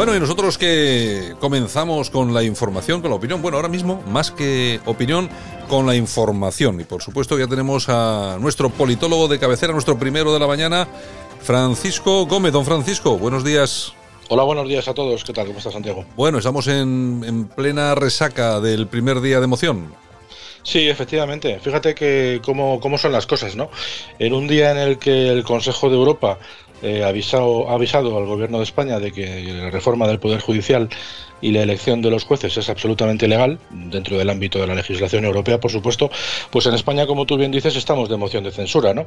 Bueno, y nosotros que comenzamos con la información, con la opinión, bueno, ahora mismo, más que opinión, con la información. Y por supuesto ya tenemos a nuestro politólogo de cabecera, nuestro primero de la mañana, Francisco Gómez. Don Francisco, buenos días. Hola, buenos días a todos. ¿Qué tal? ¿Cómo está Santiago? Bueno, estamos en, en plena resaca del primer día de emoción. Sí, efectivamente. Fíjate que cómo, cómo son las cosas, ¿no? En un día en el que el Consejo de Europa eh, avisado, ha avisado al gobierno de España de que la reforma del Poder Judicial y la elección de los jueces es absolutamente legal, dentro del ámbito de la legislación europea, por supuesto, pues en España, como tú bien dices, estamos de moción de censura, ¿no?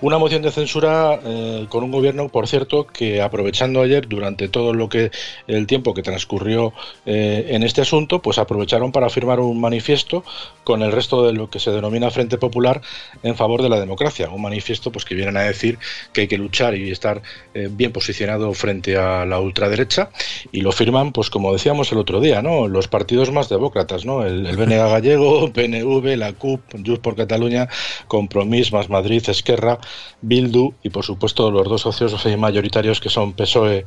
Una moción de censura eh, con un gobierno, por cierto, que aprovechando ayer, durante todo lo que el tiempo que transcurrió eh, en este asunto, pues aprovecharon para firmar un manifiesto con el resto de lo que se denomina Frente Popular en favor de la democracia. Un manifiesto pues que vienen a decir que hay que luchar y estar eh, bien posicionado frente a la ultraderecha y lo firman, pues como decíamos el otro día, ¿no? Los partidos más demócratas, ¿no? El, el gallego, PNV, la CUP, Junts por Cataluña, Compromís, Más Madrid, Esquerra, Bildu y por supuesto los dos socios mayoritarios que son PSOE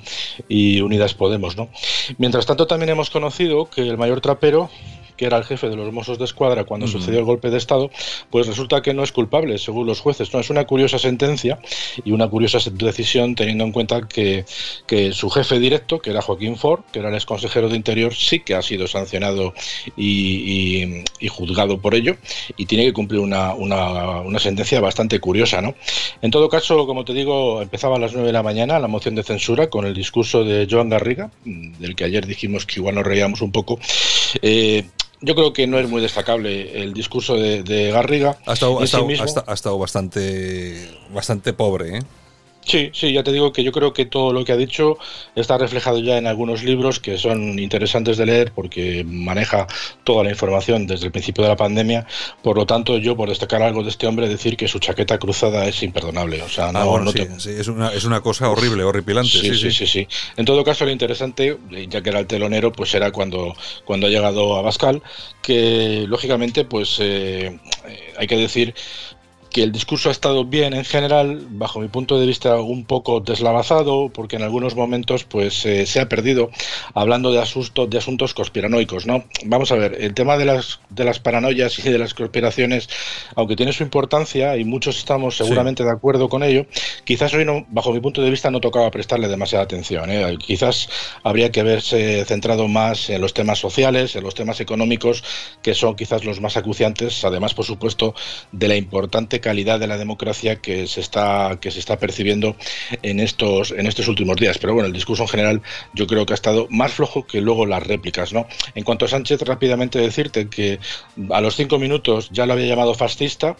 y Unidas Podemos, ¿no? Mientras tanto también hemos conocido que el mayor trapero que era el jefe de los Mossos de Escuadra cuando sucedió el golpe de Estado, pues resulta que no es culpable, según los jueces. No, es una curiosa sentencia y una curiosa decisión teniendo en cuenta que, que su jefe directo, que era Joaquín Ford, que era el ex consejero de Interior, sí que ha sido sancionado y, y, juzgado por ello y tiene que cumplir una, una, una, sentencia bastante curiosa. ¿no? En todo caso, como te digo, empezaba a las 9 de la mañana la moción de censura con el discurso de Joan Garriga, del que ayer dijimos que igual nos reíamos un poco. Eh, yo creo que no es muy destacable el discurso de, de Garriga. Ha estado, ha estado, sí ha estado bastante, bastante pobre, ¿eh? Sí, sí, ya te digo que yo creo que todo lo que ha dicho está reflejado ya en algunos libros que son interesantes de leer porque maneja toda la información desde el principio de la pandemia. Por lo tanto, yo por destacar algo de este hombre, decir que su chaqueta cruzada es imperdonable. O sea, no, ah, bueno, no sí, te... sí, es, una, es una cosa horrible, horripilante. Sí sí, sí sí, sí, En todo caso, lo interesante, ya que era el telonero, pues era cuando, cuando ha llegado a Bascal, que lógicamente, pues eh, hay que decir que el discurso ha estado bien en general, bajo mi punto de vista un poco deslavazado, porque en algunos momentos pues eh, se ha perdido hablando de asuntos, de asuntos conspiranoicos, ¿no? Vamos a ver, el tema de las, de las paranoias y de las conspiraciones, aunque tiene su importancia y muchos estamos seguramente sí. de acuerdo con ello, quizás hoy, no, bajo mi punto de vista, no tocaba prestarle demasiada atención. ¿eh? Quizás habría que haberse centrado más en los temas sociales, en los temas económicos, que son quizás los más acuciantes, además, por supuesto, de la importante calidad de la democracia que se está que se está percibiendo en estos en estos últimos días pero bueno el discurso en general yo creo que ha estado más flojo que luego las réplicas no en cuanto a Sánchez rápidamente decirte que a los cinco minutos ya lo había llamado fascista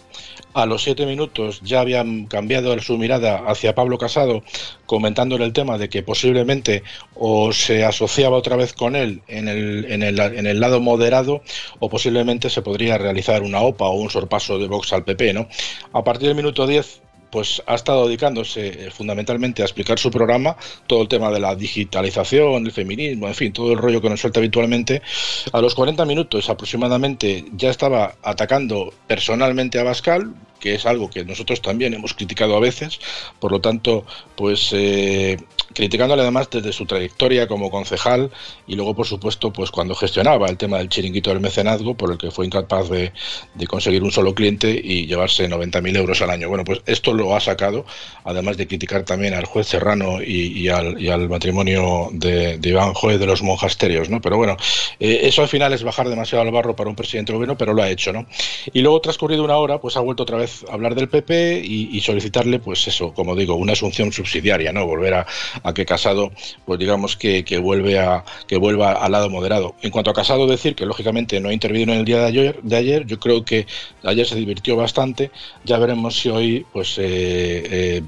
a los siete minutos ya habían cambiado su mirada hacia Pablo Casado comentándole el tema de que posiblemente o se asociaba otra vez con él en el, en el, en el lado moderado o posiblemente se podría realizar una OPA o un sorpaso de Vox al PP, ¿no? A partir del minuto 10 pues ha estado dedicándose fundamentalmente a explicar su programa, todo el tema de la digitalización, el feminismo, en fin, todo el rollo que nos suelta habitualmente. A los 40 minutos aproximadamente ya estaba atacando personalmente a Bascal, que es algo que nosotros también hemos criticado a veces, por lo tanto, pues eh, criticándole además desde su trayectoria como concejal y luego, por supuesto, pues cuando gestionaba el tema del chiringuito del mecenazgo, por el que fue incapaz de, de conseguir un solo cliente y llevarse 90.000 euros al año. Bueno, pues esto lo ha sacado, además de criticar también al juez Serrano y, al, matrimonio de, de, Iván Joe de los monasterios, ¿no? Pero bueno, eh, eso al final es bajar demasiado al barro para un presidente del gobierno, pero lo ha hecho, ¿no? Y luego, transcurrido una hora, pues ha vuelto otra vez hablar del PP y, y solicitarle, pues eso, como digo, una asunción subsidiaria, ¿no? Volver a, a que Casado, pues digamos que, que, vuelve a que vuelva al lado moderado. En cuanto a Casado, decir que lógicamente no ha intervenido en el día de ayer, de ayer yo creo que ayer se divirtió bastante, ya veremos si hoy pues eh, eh,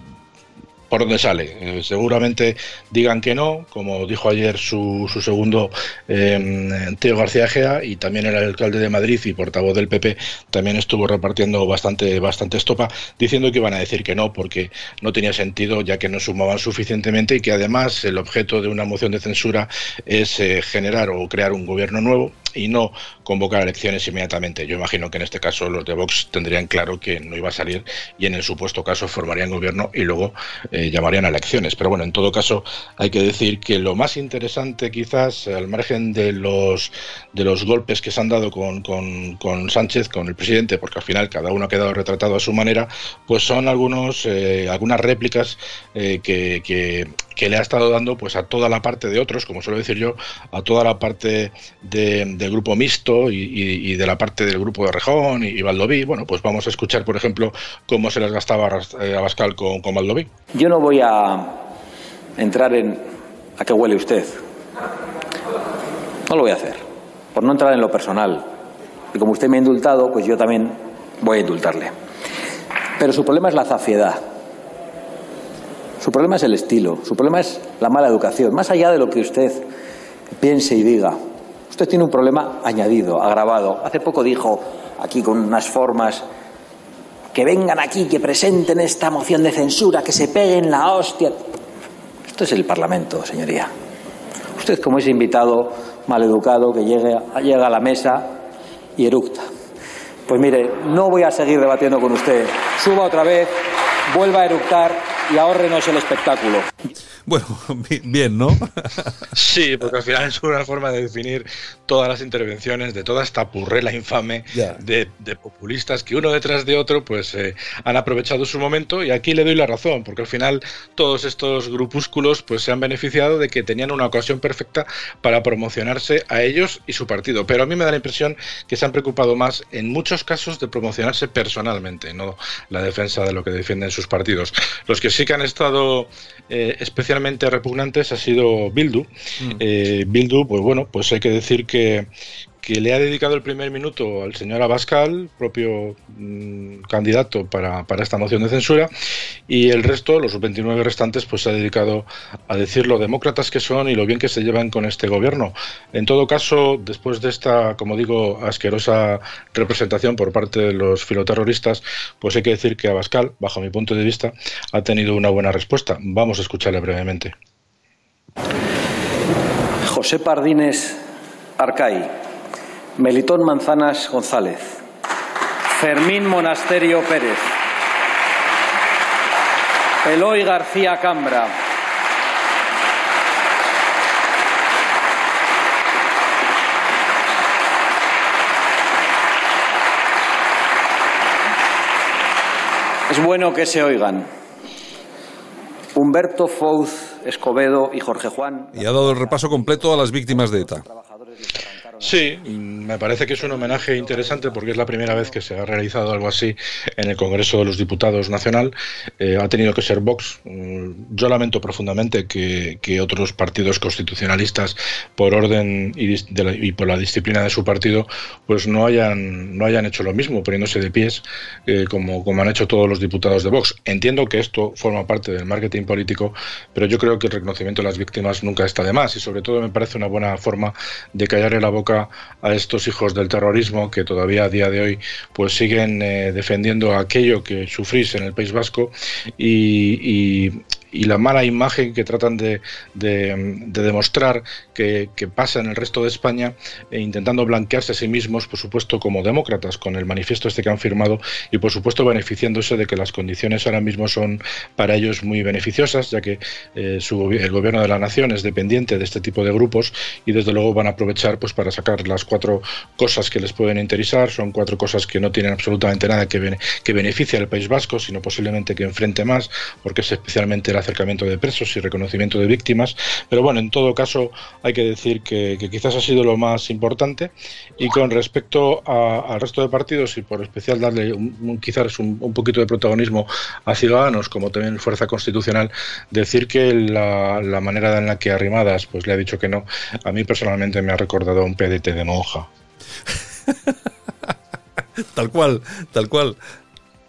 por dónde sale. Eh, seguramente digan que no, como dijo ayer su, su segundo eh, Teo García Gea y también el alcalde de Madrid y portavoz del PP también estuvo repartiendo bastante, bastante estopa diciendo que iban a decir que no porque no tenía sentido ya que no sumaban suficientemente y que además el objeto de una moción de censura es eh, generar o crear un gobierno nuevo y no convocar elecciones inmediatamente. Yo imagino que en este caso los de Vox tendrían claro que no iba a salir y en el supuesto caso formarían gobierno y luego eh, llamarían a elecciones. Pero bueno, en todo caso hay que decir que lo más interesante quizás al margen de los de los golpes que se han dado con, con, Sánchez, con el presidente, porque al final cada uno ha quedado retratado a su manera, pues son algunos eh, algunas réplicas eh, que, que, le ha estado dando pues a toda la parte de otros, como suelo decir yo, a toda la parte de del grupo mixto y, de la parte del grupo de Rejón y, Valdoví. Bueno, pues vamos a escuchar, por ejemplo, cómo se les gastaba eh, a Bascal con, con Valdoví. Yo no voy a entrar en a qué huele usted. No lo voy a hacer, por no entrar en lo personal. Y como usted me ha indultado, pues yo también voy a indultarle. Pero su problema es la zafiedad. Su problema es el estilo, su problema es la mala educación, más allá de lo que usted piense y diga. Usted tiene un problema añadido, agravado. Hace poco dijo aquí con unas formas que vengan aquí, que presenten esta moción de censura, que se peguen la hostia. Esto es el Parlamento, señoría. Usted, como es invitado maleducado, que llega a la mesa y eructa. Pues mire, no voy a seguir debatiendo con usted. Suba otra vez, vuelva a eructar y ahórrenos el espectáculo. Bueno, bien, ¿no? Sí, porque al final es una forma de definir todas las intervenciones de toda esta purrela infame de, populistas que uno detrás de otro pues eh, han aprovechado su momento y aquí le doy la razón, porque al final todos estos grupúsculos pues se han beneficiado de que tenían una ocasión perfecta para promocionarse a ellos y su partido. Pero a mí me da la impresión que se han preocupado más en muchos casos de promocionarse personalmente, no la defensa de lo que defienden sus partidos. Los que sí que han estado eh, especialmente repugnantes ha sido Bildu. Mm. Eh, Bildu, pues bueno, pues hay que decir que, que le ha dedicado el primer minuto al señor Abascal, propio mm, candidato para, esta moción de censura, y el resto, los 29 restantes, pues se ha dedicado a decir lo demócratas que son y lo bien que se llevan con este gobierno. En todo caso, después de esta, como digo, asquerosa representación por parte de los filoterroristas, pues hay que decir que Abascal, bajo mi punto de vista, ha tenido una buena respuesta. Vamos a escucharle brevemente. José Pardines Arcay Melitón Manzanas González, Fermín Monasterio Pérez, Eloy García Cambra, Es bueno que se oigan. Humberto Fouz Escobedo y Jorge Juan. Y ha dado el repaso completo a las víctimas de ETA. Sí, me parece que es un homenaje interesante porque es la primera vez que se ha realizado algo así en el Congreso de los Diputados Nacional. Eh, ha tenido que ser Vox. Mm, yo lamento profundamente que, otros partidos constitucionalistas, por orden y, por la disciplina de su partido, pues no hayan, no hayan hecho lo mismo, poniéndose de pies eh, como, como han hecho todos los diputados de Vox. Entiendo que esto forma parte del marketing político, pero yo creo que el reconocimiento de las víctimas nunca está de más y sobre todo me parece una buena forma de callarle la boca a estos hijos del terrorismo que todavía a día de hoy pues siguen eh, defendiendo aquello que sufrís en el País Vasco y, y la mala imagen que tratan de, demostrar que, pasa en el resto de España, e intentando blanquearse a sí mismos, por supuesto, como demócratas, con el manifiesto este que han firmado y, por supuesto, beneficiándose de que las condiciones ahora mismo son para ellos muy beneficiosas, ya que eh, el gobierno de la nación es dependiente de este tipo de grupos y, desde luego, van a aprovechar pues, para sacar las cuatro cosas que les pueden interesar. Son cuatro cosas que no tienen absolutamente nada que, que beneficie al País Vasco, sino posiblemente que enfrente más, porque es especialmente acercamiento de presos y reconocimiento de víctimas. Pero bueno, en todo caso hay que decir que, quizás ha sido lo más importante. Y con respecto al resto de partidos y por especial darle un, quizás un, poquito de protagonismo a Ciudadanos, como también Fuerza Constitucional, decir que la, la manera en la que Arrimadas pues le ha dicho que no, a mí personalmente me ha recordado a un PDT de monja. tal cual, tal cual.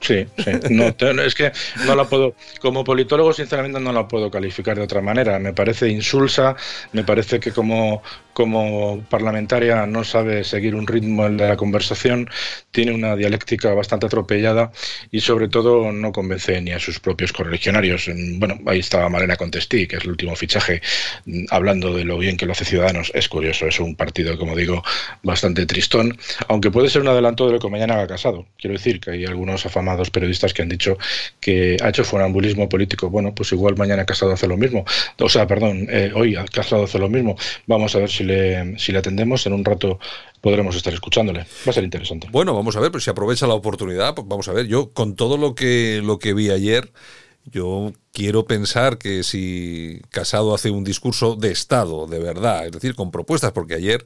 Sí, sí. No, es que no la puedo, como politólogo, sinceramente no la puedo calificar de otra manera. Me parece insulsa, me parece que como, como parlamentaria no sabe seguir un ritmo de la conversación, tiene una dialéctica bastante atropellada y sobre todo no convence ni a sus propios correligionarios. Bueno, ahí estaba Marina Contestí, que es el último fichaje, hablando de lo bien que lo hace Ciudadanos. Es curioso, es un partido, como digo, bastante tristón, aunque puede ser un adelanto de lo que mañana haga casado. Quiero decir que hay algunos afamados periodistas que han dicho que ha hecho funambulismo político. Bueno, pues igual mañana Casado hace lo mismo. O sea, perdón, eh, hoy Casado hace lo mismo. Vamos a ver si si le, atendemos, en un rato podremos estar escuchándole. Va a ser interesante. Bueno, vamos a ver, pues si aprovecha la oportunidad, pues vamos a ver. Yo, con todo lo que, lo que vi ayer, yo quiero pensar que si Casado hace un discurso de Estado, de verdad, es decir, con propuestas, porque ayer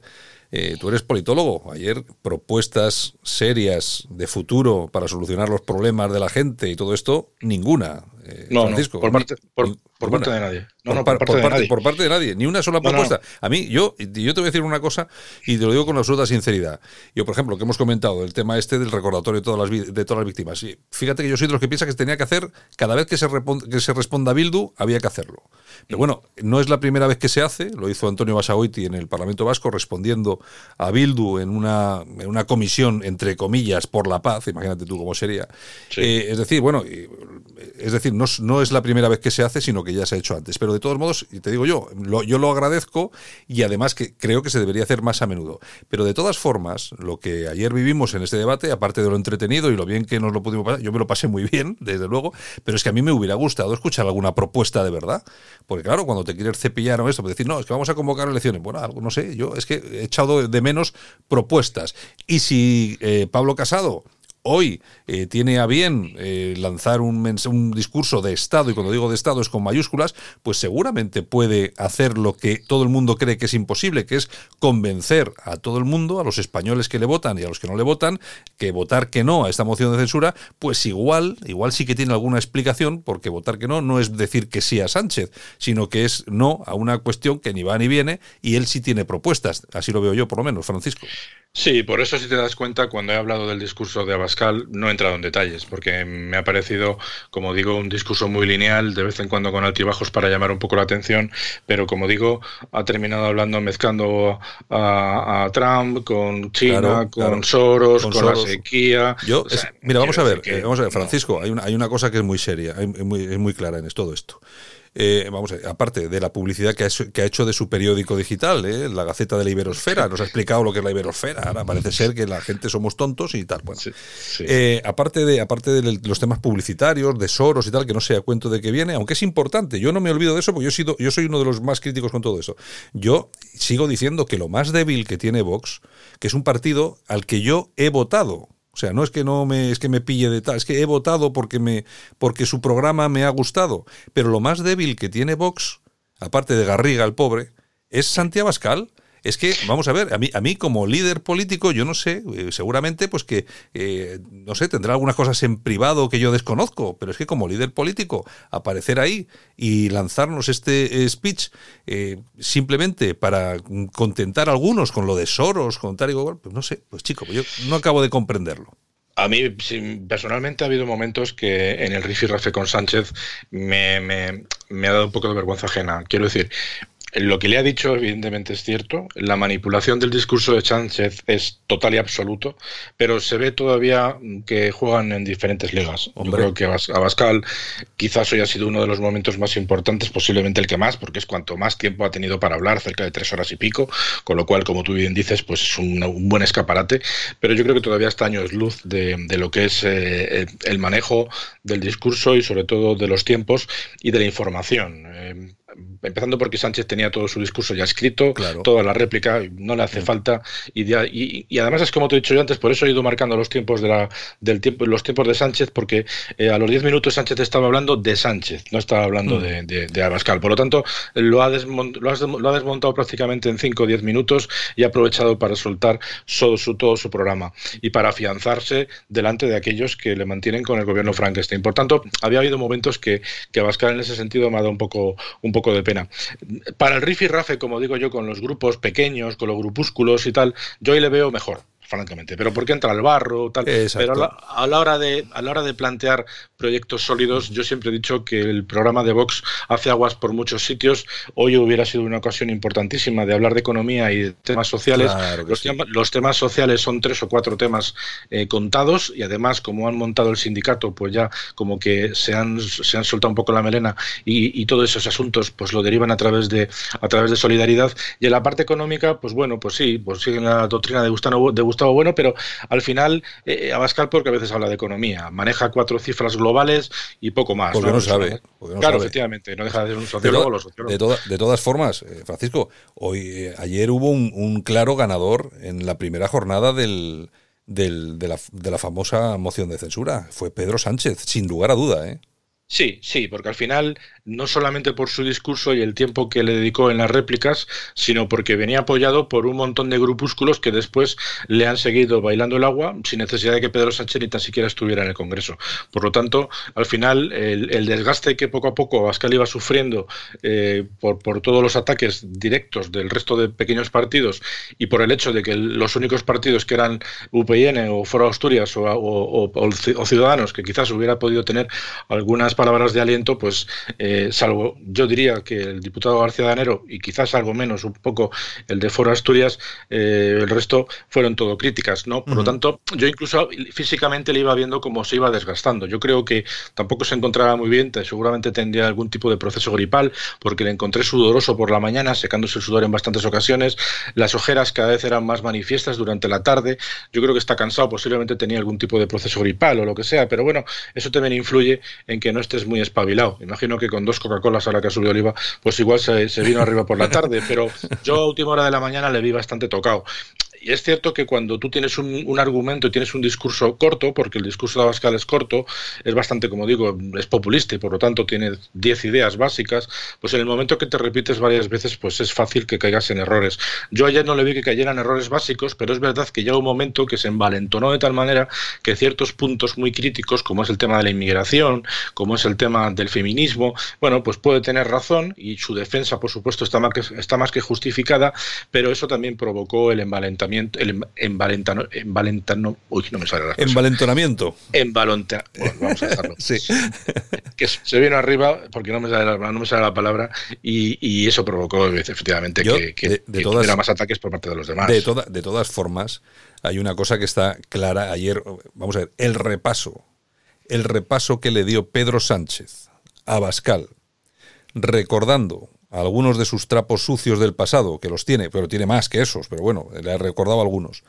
eh, tú eres politólogo, ayer propuestas serias de futuro para solucionar los problemas de la gente y todo esto, ninguna. Eh, no, Francisco, por parte, por, parte de nadie. No, por, parte, de nadie. por, parte, de nadie. Ni una sola propuesta. A mí, yo, yo te voy a decir una cosa y te lo digo con absoluta sinceridad. Yo, por ejemplo, que hemos comentado el tema este del recordatorio de todas las, de todas las víctimas. Fíjate que yo soy de los que piensa que se tenía que hacer cada vez que se, que se responda a Bildu, había que hacerlo. Pero bueno, no es la primera vez que se hace. Lo hizo Antonio Basagoiti en el Parlamento Vasco respondiendo a Bildu en una, en una comisión, entre comillas, por la paz. Imagínate tú cómo sería. Eh, es decir, bueno, es decir, no, no es la primera vez que se hace, sino que ya se ha hecho antes. Pero de todos modos, y te digo yo, yo lo agradezco y además que creo que se debería hacer más a menudo. Pero de todas formas, lo que ayer vivimos en este debate, aparte de lo entretenido y lo bien que nos lo pudimos pasar, yo me lo pasé muy bien, desde luego, pero es que a mí me hubiera gustado escuchar alguna propuesta de verdad. Porque claro, cuando te quieres cepillar o esto, pues decir, no, es que vamos a convocar elecciones. Bueno, algo, no sé, yo es que he echado de menos propuestas. Y si eh, Pablo Casado hoy eh, tiene a bien eh, lanzar un, un, discurso de Estado, y cuando digo de Estado es con mayúsculas, pues seguramente puede hacer lo que todo el mundo cree que es imposible, que es convencer a todo el mundo, a los españoles que le votan y a los que no le votan, que votar que no a esta moción de censura, pues igual, igual sí que tiene alguna explicación, porque votar que no no es decir que sí a Sánchez, sino que es no a una cuestión que ni va ni viene, y él sí tiene propuestas. Así lo veo yo, por lo menos, Francisco. Sí, por eso si te das cuenta, cuando he hablado del discurso de Abascal, no he entrado en detalles, porque me ha parecido, como digo, un discurso muy lineal, de vez en cuando con altibajos para llamar un poco la atención, pero como digo, ha terminado hablando, mezclando a, Trump con China, con Soros, con, la sequía. Yo, mira, vamos a ver, eh, vamos a ver, Francisco, hay, una, hay una cosa que es muy seria, es muy, es muy clara en todo esto. Eh, vamos a, aparte de la publicidad que ha, hecho, de su periódico digital, ¿eh? la Gaceta de la Iberosfera, nos ha explicado lo que es la Iberosfera. Ahora parece ser que la gente somos tontos y tal. Bueno, eh, aparte de aparte de los temas publicitarios, de Soros y tal, que no sea cuento de que viene, aunque es importante, yo no me olvido de eso porque yo, he sido, yo soy uno de los más críticos con todo eso. Yo sigo diciendo que lo más débil que tiene Vox, que es un partido al que yo he votado, o sea, no es que no me es que me pille de tal, es que he votado porque me porque su programa me ha gustado, pero lo más débil que tiene Vox, aparte de Garriga el pobre, es Santiago Abascal. Es que, vamos a ver, a mí, a mí como líder político, yo no sé, eh, seguramente pues que, eh, no sé, tendrá algunas cosas en privado que yo desconozco, pero es que como líder político, aparecer ahí y lanzarnos este eh, speech simplemente para contentar a algunos con lo de Soros, con tal y pues no sé, pues chico, pues yo no acabo de comprenderlo. A mí, personalmente, ha habido momentos que en el rifirrafe con Sánchez me, me, ha dado un poco de vergüenza ajena. Quiero decir, lo que le ha dicho, evidentemente, es cierto. La manipulación del discurso de Sánchez es total y absoluto, pero se ve todavía que juegan en diferentes ligas. Yo creo que Abascal quizás hoy ha sido uno de los momentos más importantes, posiblemente el que más, porque es cuanto más tiempo ha tenido para hablar, cerca de tres horas y pico, con lo cual, como tú bien dices, pues es un, buen escaparate. Pero yo creo que todavía está años luz de, lo que es eh, el manejo del discurso y, sobre todo, de los tiempos y de la información. Eh, empezando porque Sánchez tenía todo su discurso ya escrito, toda la réplica, no le hace mm. falta. Y, y, además es como te he dicho yo antes, por eso he ido marcando los tiempos de la, del tiempo, los tiempos de Sánchez, porque eh, a los 10 minutos Sánchez estaba hablando de Sánchez, no estaba hablando mm. de, de, Abascal. Por lo tanto, lo ha, lo, ha desmontado prácticamente en 5 o 10 minutos y ha aprovechado para soltar todo su, todo su programa y para afianzarse delante de aquellos que le mantienen con el gobierno Frankenstein. Por tanto, había habido momentos que, que Abascal en ese sentido me ha dado un poco, un poco de pena. Para el riff y rafe, como digo yo, con los grupos pequeños, con los grupúsculos y tal, yo ahí le veo mejor francamente. Pero ¿por qué entra el barro? Tal? Pero a la, hora de, a la hora de plantear proyectos sólidos, yo siempre he dicho que el programa de Vox hace aguas por muchos sitios. Hoy hubiera sido una ocasión importantísima de hablar de economía y de temas sociales. los, temas, sociales son tres o cuatro temas eh, contados y además, como han montado el sindicato, pues ya como que se han, se han soltado un poco la melena y, y todos esos asuntos pues lo derivan a través de a través de solidaridad. Y en la parte económica, pues bueno, pues sí, pues siguen la doctrina de Gustavo, de Gustavo Bueno, pero al final eh, Abascal porque a veces habla de economía, maneja cuatro cifras globales y poco más. Porque no, sabe. claro, efectivamente, no deja de ser un sociólogo. De, de, todas formas, eh, Francisco, hoy eh, ayer hubo un, claro ganador en la primera jornada del, del, de, la, de la famosa moción de censura. Fue Pedro Sánchez, sin lugar a duda, ¿eh? Sí, sí, porque al final no solamente por su discurso y el tiempo que le dedicó en las réplicas, sino porque venía apoyado por un montón de grupúsculos que después le han seguido bailando el agua sin necesidad de que Pedro Sánchez ni tan siquiera estuviera en el Congreso. Por lo tanto, al final, el, desgaste que poco a poco Abascal iba sufriendo eh, por, por, todos los ataques directos del resto de pequeños partidos y por el hecho de que los únicos partidos que eran UPN o Foro Asturias o, Ciudadanos, que quizás hubiera podido tener algunas palabras de aliento, pues... Eh, salvo yo diría que el diputado García Danero y quizás algo menos, un poco el de Foro Asturias, eh, el resto fueron todo críticas, ¿no? Por lo tanto, yo incluso físicamente le iba viendo cómo se iba desgastando. Yo creo que tampoco se encontraba muy bien, seguramente tendría algún tipo de proceso gripal, porque le encontré sudoroso por la mañana, secándose el sudor en bastantes ocasiones, las ojeras cada vez eran más manifiestas durante la tarde, yo creo que está cansado, posiblemente tenía algún tipo de proceso gripal o lo que sea, pero bueno, eso también influye en que no estés muy espabilado. Imagino que con dos Coca-Colas ahora que ha subido Oliva, pues igual se, se, vino arriba por la tarde, pero yo a última hora de la mañana le vi bastante tocado y es cierto que cuando tú tienes un, argumento y tienes un discurso corto, porque el discurso de Abascal es corto, es bastante, como digo, es populista y por lo tanto tiene 10 ideas básicas, pues en el momento que te repites varias veces, pues es fácil que caigas en errores. Yo ayer no le vi que cayeran errores básicos, pero es verdad que llega un momento que se envalentonó de tal manera que ciertos puntos muy críticos, como es el tema de la inmigración, como es el tema del feminismo, bueno, pues puede tener razón y su defensa, por supuesto, está más que, está más que justificada, pero eso también provocó el envalentamiento el envalentano, envalentano, uy, no me sale la Envalentonamiento. Envalenta, bueno, vamos a dejarlo. sí. Que se vino arriba porque no me sale la, no me sale la palabra y, eso provocó efectivamente que, hubiera más ataques por parte de los demás. De, de todas formas, hay una cosa que está clara ayer, vamos a ver, el repaso, el repaso que le dio Pedro Sánchez a Bascal, recordando algunos de sus trapos sucios del pasado, que los tiene, pero tiene más que esos, pero bueno, le ha recordado algunos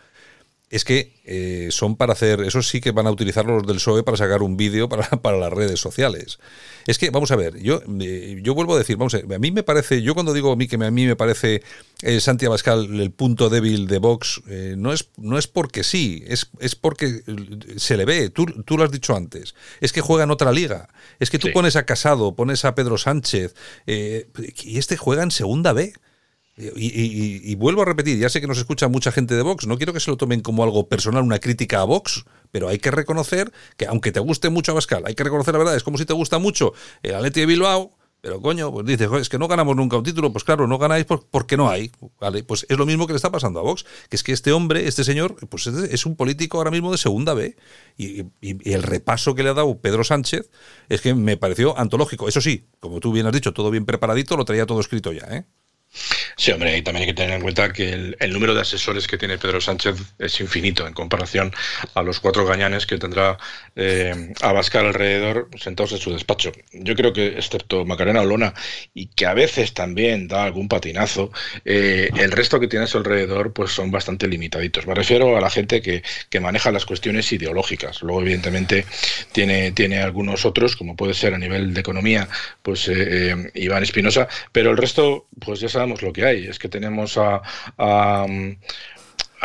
es que eh, son para hacer, eso sí que van a utilizar los del PSOE para sacar un vídeo para, para, las redes sociales. Es que, vamos a ver, yo, eh, yo vuelvo a decir, vamos a, ver, a mí me parece, yo cuando digo a mí que a mí me parece eh, Santi Abascal el punto débil de Vox, no, es, no es porque sí, es, es porque se le ve, tú, tú, lo has dicho antes, es que juega en otra liga, es que tú pones a Casado, pones a Pedro Sánchez, y este juega en segunda B. Y, vuelvo a repetir, ya sé que nos escucha mucha gente de Vox, no quiero que se lo tomen como algo personal, una crítica a Vox, pero hay que reconocer que aunque te guste mucho Abascal, hay que reconocer la verdad, es como si te gusta mucho el Atleti de Bilbao, pero coño, pues dices, es que no ganamos nunca un título, pues claro, no ganáis porque no hay, ¿vale? Pues es lo mismo que le está pasando a Vox, que es que este hombre, este señor, pues es, un político ahora mismo de segunda B, y, y, el repaso que le ha dado Pedro Sánchez es que me pareció antológico. Eso sí, como tú bien has dicho, todo bien preparadito, lo traía todo escrito ya, ¿eh? Sí, hombre, y también hay que tener en cuenta que el, número de asesores que tiene Pedro Sánchez es infinito en comparación a los cuatro gañanes que tendrá eh, Abascal alrededor sentados en su despacho. Yo creo que, excepto Macarena Olona, y que a veces también da algún patinazo, eh, el resto que tiene a su alrededor pues son bastante limitaditos. Me refiero a la gente que, maneja las cuestiones ideológicas. Luego, evidentemente, tiene, tiene algunos otros, como puede ser a nivel de economía, pues eh, eh, Iván Espinosa, pero el resto, pues ya lo que hay. Es que tenemos a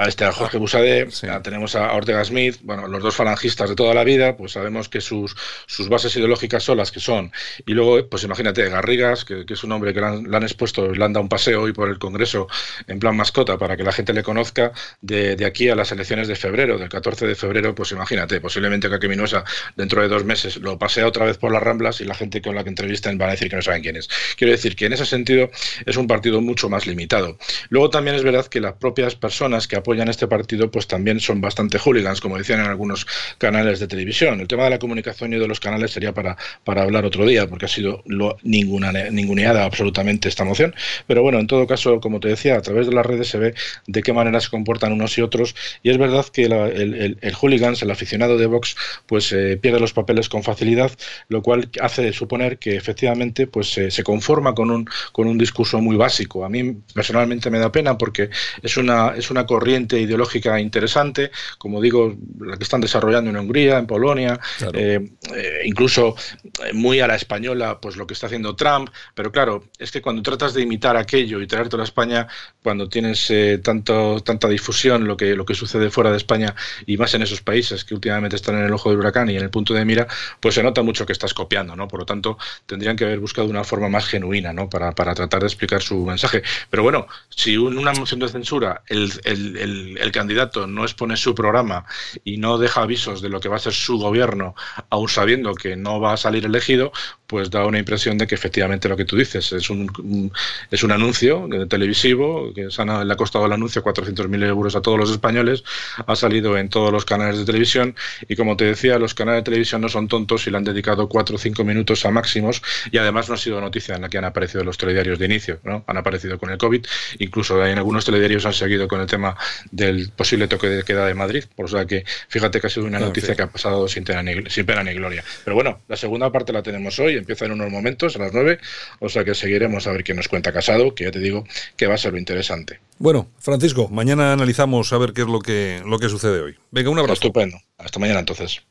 este a Jorge Busade, tenemos a Ortega Smith, bueno, los dos falangistas de toda la vida, pues sabemos que sus, sus bases ideológicas son las que son. Y luego, pues imagínate, Garrigas, que, es un hombre que le han, expuesto, le han dado un paseo hoy por el Congreso en plan mascota para que la gente le conozca, de, de aquí a las elecciones de febrero, del 14 de febrero, pues imagínate, posiblemente que Minosa dentro de dos meses lo pasea otra vez por las Ramblas y la gente con la que entrevistan van a decir que no saben quién es. Quiero decir que en ese sentido es un partido mucho más limitado. Luego también es verdad que las propias personas que apoyan apoyan este partido pues también son bastante hooligans, como decían en algunos canales de televisión. El tema de la comunicación y de los canales sería para, para hablar otro día, porque ha sido ninguna, ninguneada absolutamente esta moción. Pero bueno, en todo caso, como te decía, a través de las redes se ve de qué manera se comportan unos y otros. Y es verdad que el, el, el, hooligans, el aficionado de Vox, pues eh, pierde los papeles con facilidad, lo cual hace suponer que efectivamente pues se conforma con un, con un discurso muy básico. A mí personalmente me da pena porque es una, es una corriente ideológica interesante, como digo, la que están desarrollando en Hungría, en Polonia, eh, eh, incluso muy a la española, pues lo que está haciendo Trump. Pero claro, es que cuando tratas de imitar aquello y traértelo a España, cuando tienes tanto, tanta difusión, lo que, lo que sucede fuera de España y más en esos países que últimamente están en el ojo del huracán y en el punto de mira, pues se nota mucho que estás copiando, ¿no? Por lo tanto, tendrían que haber buscado una forma más genuina, ¿no? Para, para tratar de explicar su mensaje. Pero bueno, si una moción de censura el, el, el, candidato no expone su programa y no deja avisos de lo que va a ser su gobierno, aún sabiendo que no va a salir elegido, pues da una impresión de que efectivamente lo que tú dices es un, es un anuncio televisivo, que le ha costado el anuncio 400.000 euros a todos los españoles, ha salido en todos los canales de televisión y como te decía, los canales de televisión no son tontos y le han dedicado 4 o 5 minutos a máximos y además no ha sido noticia en la que han aparecido los telediarios de inicio, ¿no? han aparecido con el COVID, incluso en algunos telediarios han seguido con el tema del posible toque de queda de Madrid, por lo que fíjate que ha sido una noticia que ha pasado sin pena, ni, sin pena ni gloria. Pero bueno, la segunda parte la tenemos hoy empieza en unos momentos, a las 9, o sea que seguiremos a ver quién nos cuenta Casado, que ya te digo que va a ser lo interesante. Bueno, Francisco, mañana analizamos a ver qué es lo que, lo que sucede hoy. Venga, un abrazo. Estupendo. Hasta mañana entonces.